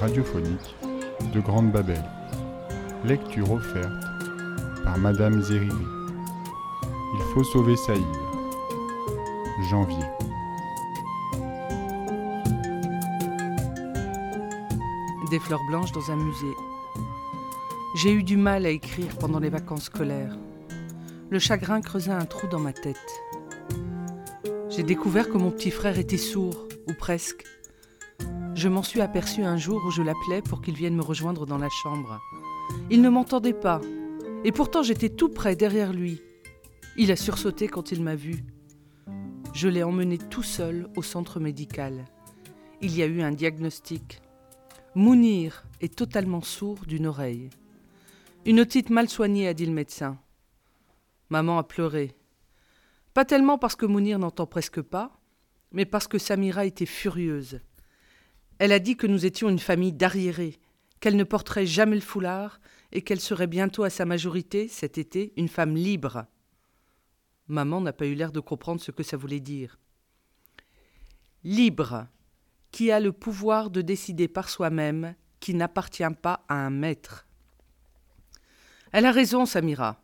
Radiophonique de Grande Babel. Lecture offerte par Madame Zeriri. Il faut sauver Saïd. Janvier. Des fleurs blanches dans un musée. J'ai eu du mal à écrire pendant les vacances scolaires. Le chagrin creusait un trou dans ma tête. J'ai découvert que mon petit frère était sourd, ou presque. Je m'en suis aperçu un jour où je l'appelais pour qu'il vienne me rejoindre dans la chambre. Il ne m'entendait pas, et pourtant j'étais tout près derrière lui. Il a sursauté quand il m'a vu. Je l'ai emmené tout seul au centre médical. Il y a eu un diagnostic. Mounir est totalement sourd d'une oreille. Une otite mal soignée, a dit le médecin. Maman a pleuré. Pas tellement parce que Mounir n'entend presque pas, mais parce que Samira était furieuse. Elle a dit que nous étions une famille d'arriérés, qu'elle ne porterait jamais le foulard et qu'elle serait bientôt à sa majorité, cet été, une femme libre. Maman n'a pas eu l'air de comprendre ce que ça voulait dire. Libre, qui a le pouvoir de décider par soi-même, qui n'appartient pas à un maître. Elle a raison, Samira,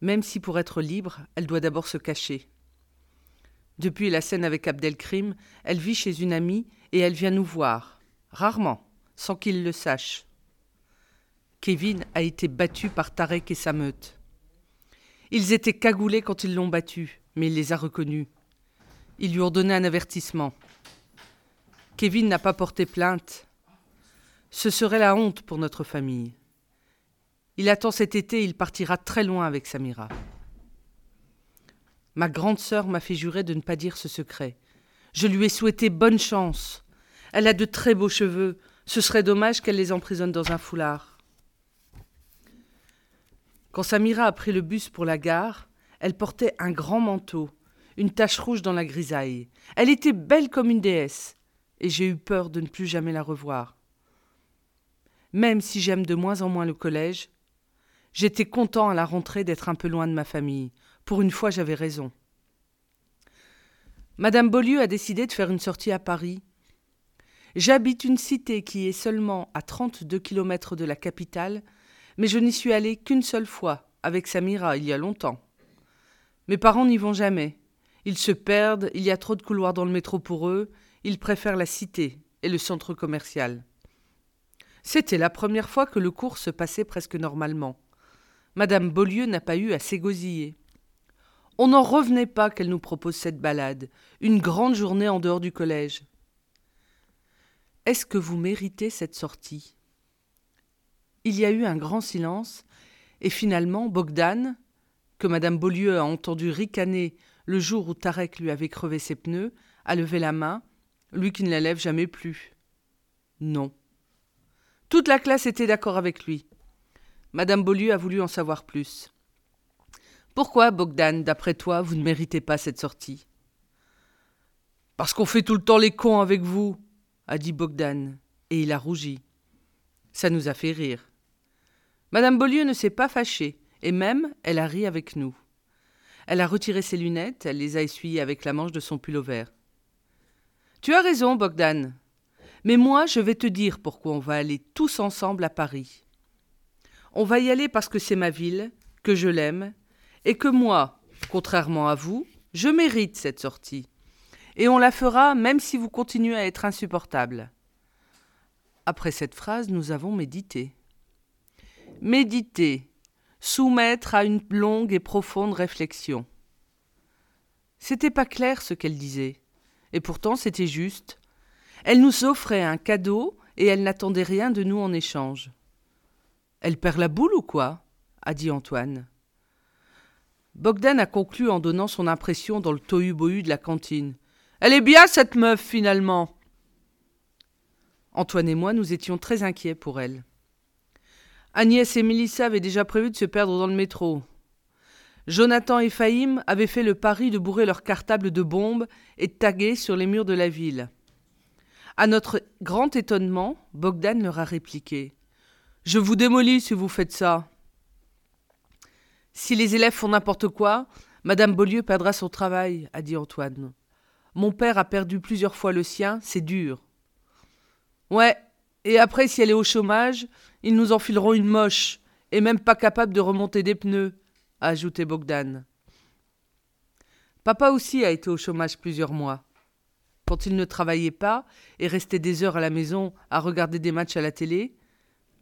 même si pour être libre, elle doit d'abord se cacher. Depuis la scène avec Abdelkrim, elle vit chez une amie et elle vient nous voir, rarement, sans qu'il le sache. Kevin a été battu par Tarek et sa meute. Ils étaient cagoulés quand ils l'ont battu, mais il les a reconnus. Ils lui ont donné un avertissement. Kevin n'a pas porté plainte. Ce serait la honte pour notre famille. Il attend cet été, il partira très loin avec Samira. Ma grande sœur m'a fait jurer de ne pas dire ce secret. Je lui ai souhaité bonne chance. Elle a de très beaux cheveux. Ce serait dommage qu'elle les emprisonne dans un foulard. Quand Samira a pris le bus pour la gare, elle portait un grand manteau, une tache rouge dans la grisaille. Elle était belle comme une déesse, et j'ai eu peur de ne plus jamais la revoir. Même si j'aime de moins en moins le collège, j'étais content à la rentrée d'être un peu loin de ma famille. Pour une fois, j'avais raison. Madame Beaulieu a décidé de faire une sortie à Paris. J'habite une cité qui est seulement à 32 kilomètres de la capitale, mais je n'y suis allée qu'une seule fois, avec Samira, il y a longtemps. Mes parents n'y vont jamais. Ils se perdent, il y a trop de couloirs dans le métro pour eux, ils préfèrent la cité et le centre commercial. C'était la première fois que le cours se passait presque normalement. Madame Beaulieu n'a pas eu à s'égosiller. On n'en revenait pas qu'elle nous propose cette balade, une grande journée en dehors du collège. Est-ce que vous méritez cette sortie? Il y a eu un grand silence, et finalement Bogdan, que madame Beaulieu a entendu ricaner le jour où Tarek lui avait crevé ses pneus, a levé la main, lui qui ne la lève jamais plus. Non. Toute la classe était d'accord avec lui. Madame Beaulieu a voulu en savoir plus. Pourquoi, Bogdan, d'après toi, vous ne méritez pas cette sortie? Parce qu'on fait tout le temps les cons avec vous, a dit Bogdan, et il a rougi. Ça nous a fait rire. Madame Beaulieu ne s'est pas fâchée, et même elle a ri avec nous. Elle a retiré ses lunettes, elle les a essuyées avec la manche de son pull vert. Tu as raison, Bogdan. Mais moi, je vais te dire pourquoi on va aller tous ensemble à Paris. On va y aller parce que c'est ma ville, que je l'aime, et que moi, contrairement à vous, je mérite cette sortie. Et on la fera même si vous continuez à être insupportable. Après cette phrase, nous avons médité. Méditer, soumettre à une longue et profonde réflexion. C'était pas clair ce qu'elle disait, et pourtant c'était juste. Elle nous offrait un cadeau et elle n'attendait rien de nous en échange. Elle perd la boule ou quoi? a dit Antoine. Bogdan a conclu en donnant son impression dans le tohu-bohu de la cantine. Elle est bien, cette meuf, finalement. Antoine et moi, nous étions très inquiets pour elle. Agnès et Mélissa avaient déjà prévu de se perdre dans le métro. Jonathan et Fahim avaient fait le pari de bourrer leurs cartables de bombes et de taguer sur les murs de la ville. À notre grand étonnement, Bogdan leur a répliqué Je vous démolis si vous faites ça. Si les élèves font n'importe quoi, Madame Beaulieu perdra son travail, a dit Antoine. Mon père a perdu plusieurs fois le sien, c'est dur. Ouais, Et après, si elle est au chômage, ils nous enfileront une moche, et même pas capable de remonter des pneus, a ajouté Bogdan. Papa aussi a été au chômage plusieurs mois. Quand il ne travaillait pas et restait des heures à la maison à regarder des matchs à la télé,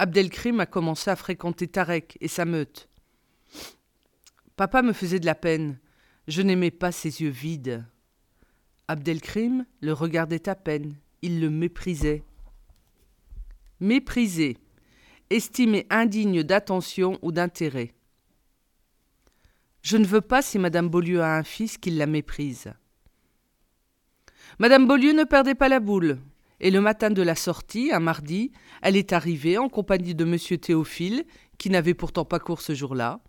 Abdelkrim a commencé à fréquenter Tarek et sa meute. Papa me faisait de la peine. Je n'aimais pas ses yeux vides. Abdelkrim le regardait à peine. Il le méprisait. Méprisé, estimé indigne d'attention ou d'intérêt. Je ne veux pas, si Madame Beaulieu a un fils, qu'il la méprise. Madame Beaulieu ne perdait pas la boule, et le matin de la sortie, un mardi, elle est arrivée en compagnie de Monsieur Théophile, qui n'avait pourtant pas cours ce jour-là.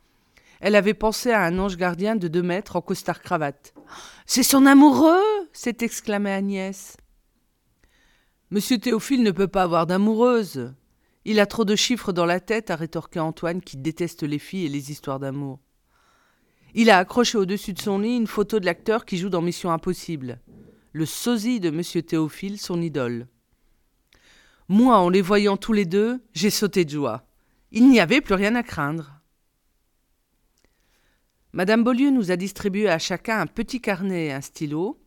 Elle avait pensé à un ange gardien de deux mètres en costard-cravate. C'est son amoureux s'est exclamée Agnès. Monsieur Théophile ne peut pas avoir d'amoureuse. Il a trop de chiffres dans la tête, a rétorqué Antoine, qui déteste les filles et les histoires d'amour. Il a accroché au-dessus de son lit une photo de l'acteur qui joue dans Mission Impossible. Le sosie de Monsieur Théophile, son idole. Moi, en les voyant tous les deux, j'ai sauté de joie. Il n'y avait plus rien à craindre. Madame Beaulieu nous a distribué à chacun un petit carnet et un stylo,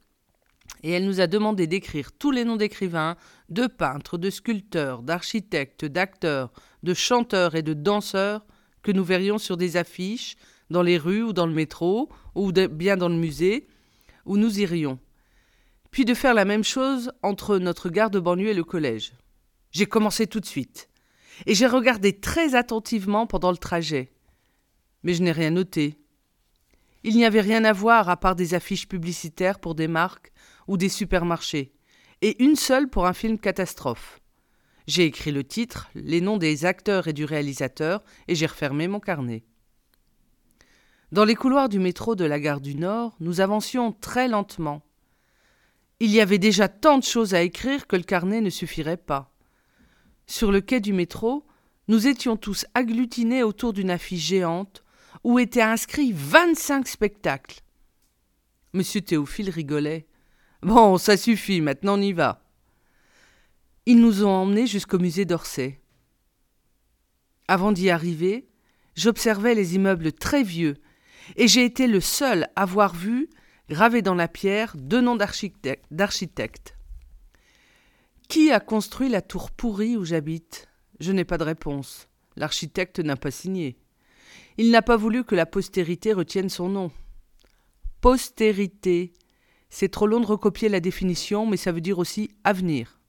et elle nous a demandé d'écrire tous les noms d'écrivains, de peintres, de sculpteurs, d'architectes, d'acteurs, de chanteurs et de danseurs que nous verrions sur des affiches, dans les rues ou dans le métro, ou bien dans le musée, où nous irions. Puis de faire la même chose entre notre gare de banlieue et le collège. J'ai commencé tout de suite. Et j'ai regardé très attentivement pendant le trajet. Mais je n'ai rien noté. Il n'y avait rien à voir à part des affiches publicitaires pour des marques ou des supermarchés, et une seule pour un film catastrophe. J'ai écrit le titre, les noms des acteurs et du réalisateur, et j'ai refermé mon carnet. Dans les couloirs du métro de la gare du Nord, nous avancions très lentement. Il y avait déjà tant de choses à écrire que le carnet ne suffirait pas. Sur le quai du métro, nous étions tous agglutinés autour d'une affiche géante où étaient inscrits vingt-cinq spectacles. Monsieur Théophile rigolait. Bon, ça suffit, maintenant on y va. Ils nous ont emmenés jusqu'au musée d'Orsay. Avant d'y arriver, j'observais les immeubles très vieux et j'ai été le seul à avoir vu, gravé dans la pierre, deux noms d'architectes. Qui a construit la tour pourrie où j'habite? Je n'ai pas de réponse. L'architecte n'a pas signé. Il n'a pas voulu que la postérité retienne son nom. Postérité. C'est trop long de recopier la définition, mais ça veut dire aussi avenir.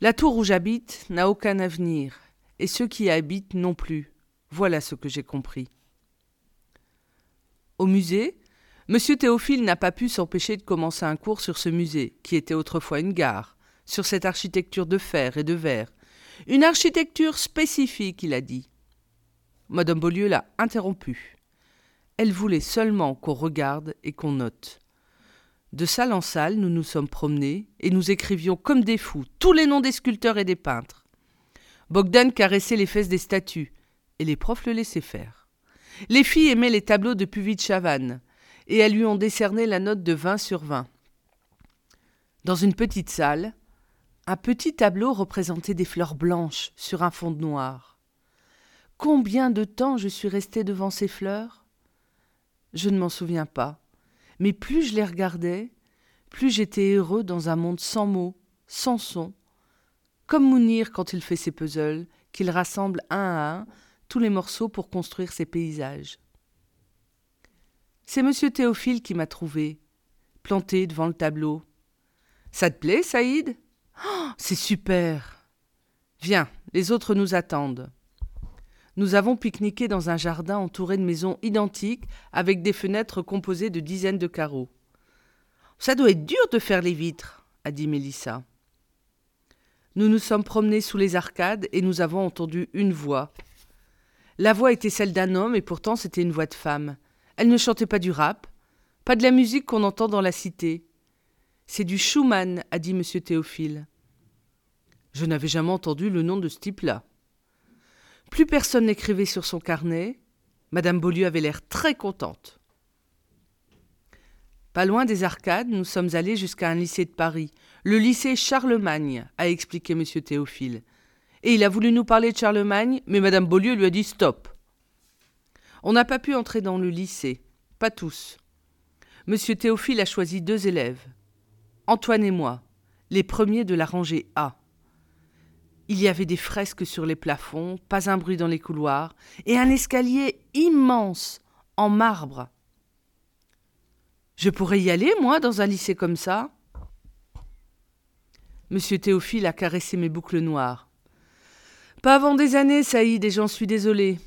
La tour où j'habite n'a aucun avenir, et ceux qui y habitent non plus. Voilà ce que j'ai compris. Au musée, M. Théophile n'a pas pu s'empêcher de commencer un cours sur ce musée, qui était autrefois une gare, sur cette architecture de fer et de verre. Une architecture spécifique, il a dit. Madame Beaulieu l'a interrompu. Elle voulait seulement qu'on regarde et qu'on note. De salle en salle, nous nous sommes promenés et nous écrivions comme des fous tous les noms des sculpteurs et des peintres. Bogdan caressait les fesses des statues et les profs le laissaient faire. Les filles aimaient les tableaux de Puvis Chavannes, et elles lui ont décerné la note de 20 sur 20. Dans une petite salle, un petit tableau représentait des fleurs blanches sur un fond noir. Combien de temps je suis resté devant ces fleurs? Je ne m'en souviens pas, mais plus je les regardais, plus j'étais heureux dans un monde sans mots, sans son, comme Mounir quand il fait ses puzzles, qu'il rassemble un à un tous les morceaux pour construire ces paysages. C'est monsieur Théophile qui m'a trouvé, planté devant le tableau. Ça te plaît, Saïd? Oh, C'est super Viens, les autres nous attendent. Nous avons pique-niqué dans un jardin entouré de maisons identiques avec des fenêtres composées de dizaines de carreaux. Ça doit être dur de faire les vitres, a dit Mélissa. Nous nous sommes promenés sous les arcades et nous avons entendu une voix, la voix était celle d'un homme et pourtant c'était une voix de femme. Elle ne chantait pas du rap, pas de la musique qu'on entend dans la cité. C'est du Schumann, a dit M. Théophile. Je n'avais jamais entendu le nom de ce type-là. Plus personne n'écrivait sur son carnet. Madame Beaulieu avait l'air très contente. Pas loin des arcades, nous sommes allés jusqu'à un lycée de Paris, le lycée Charlemagne, a expliqué M. Théophile. Et il a voulu nous parler de Charlemagne, mais Mme Beaulieu lui a dit stop. On n'a pas pu entrer dans le lycée, pas tous. M. Théophile a choisi deux élèves, Antoine et moi, les premiers de la rangée A. Il y avait des fresques sur les plafonds, pas un bruit dans les couloirs, et un escalier immense en marbre je pourrais y aller, moi, dans un lycée comme ça? Monsieur Théophile a caressé mes boucles noires. Pas avant des années, Saïd, et j'en suis désolé.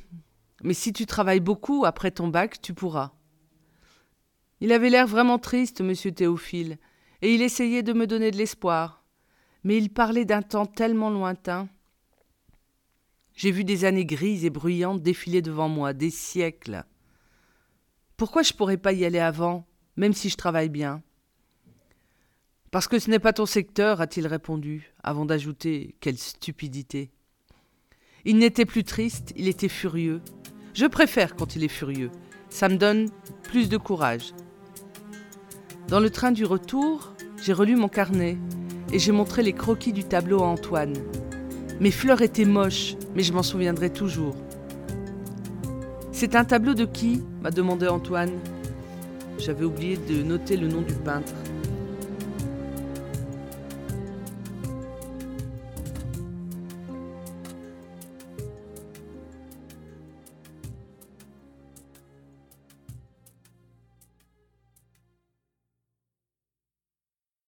Mais si tu travailles beaucoup après ton bac, tu pourras. Il avait l'air vraiment triste, monsieur Théophile, et il essayait de me donner de l'espoir. Mais il parlait d'un temps tellement lointain. J'ai vu des années grises et bruyantes défiler devant moi, des siècles. Pourquoi je pourrais pas y aller avant même si je travaille bien? Parce que ce n'est pas ton secteur, a-t-il répondu, avant d'ajouter Quelle stupidité. Il n'était plus triste, il était furieux. Je préfère quand il est furieux. Ça me donne plus de courage. Dans le train du retour, j'ai relu mon carnet et j'ai montré les croquis du tableau à Antoine. Mes fleurs étaient moches, mais je m'en souviendrai toujours. C'est un tableau de qui? m'a demandé Antoine. J'avais oublié de noter le nom du peintre.